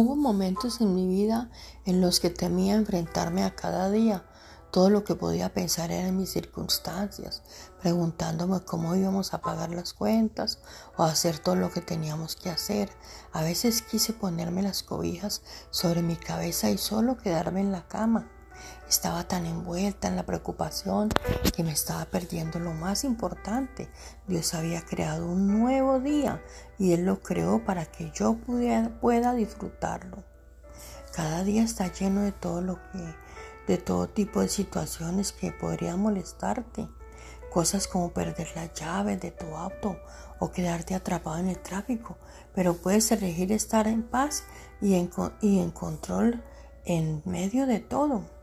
Hubo momentos en mi vida en los que temía enfrentarme a cada día. Todo lo que podía pensar era en mis circunstancias, preguntándome cómo íbamos a pagar las cuentas o hacer todo lo que teníamos que hacer. A veces quise ponerme las cobijas sobre mi cabeza y solo quedarme en la cama. Estaba tan envuelta en la preocupación que me estaba perdiendo lo más importante. Dios había creado un nuevo día y Él lo creó para que yo pueda disfrutarlo. Cada día está lleno de todo lo que, de todo tipo de situaciones que podrían molestarte. Cosas como perder la llave de tu auto o quedarte atrapado en el tráfico, pero puedes elegir estar en paz y en control en medio de todo.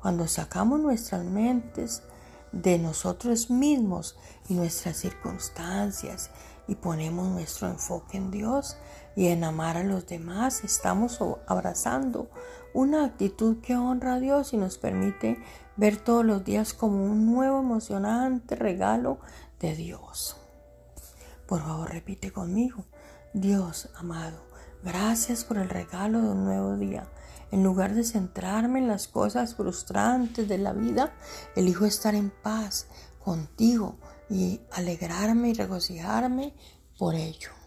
Cuando sacamos nuestras mentes de nosotros mismos y nuestras circunstancias y ponemos nuestro enfoque en Dios y en amar a los demás, estamos abrazando una actitud que honra a Dios y nos permite ver todos los días como un nuevo emocionante regalo de Dios. Por favor, repite conmigo. Dios amado, gracias por el regalo de un nuevo día. En lugar de centrarme en las cosas frustrantes de la vida, elijo estar en paz contigo y alegrarme y regocijarme por ello.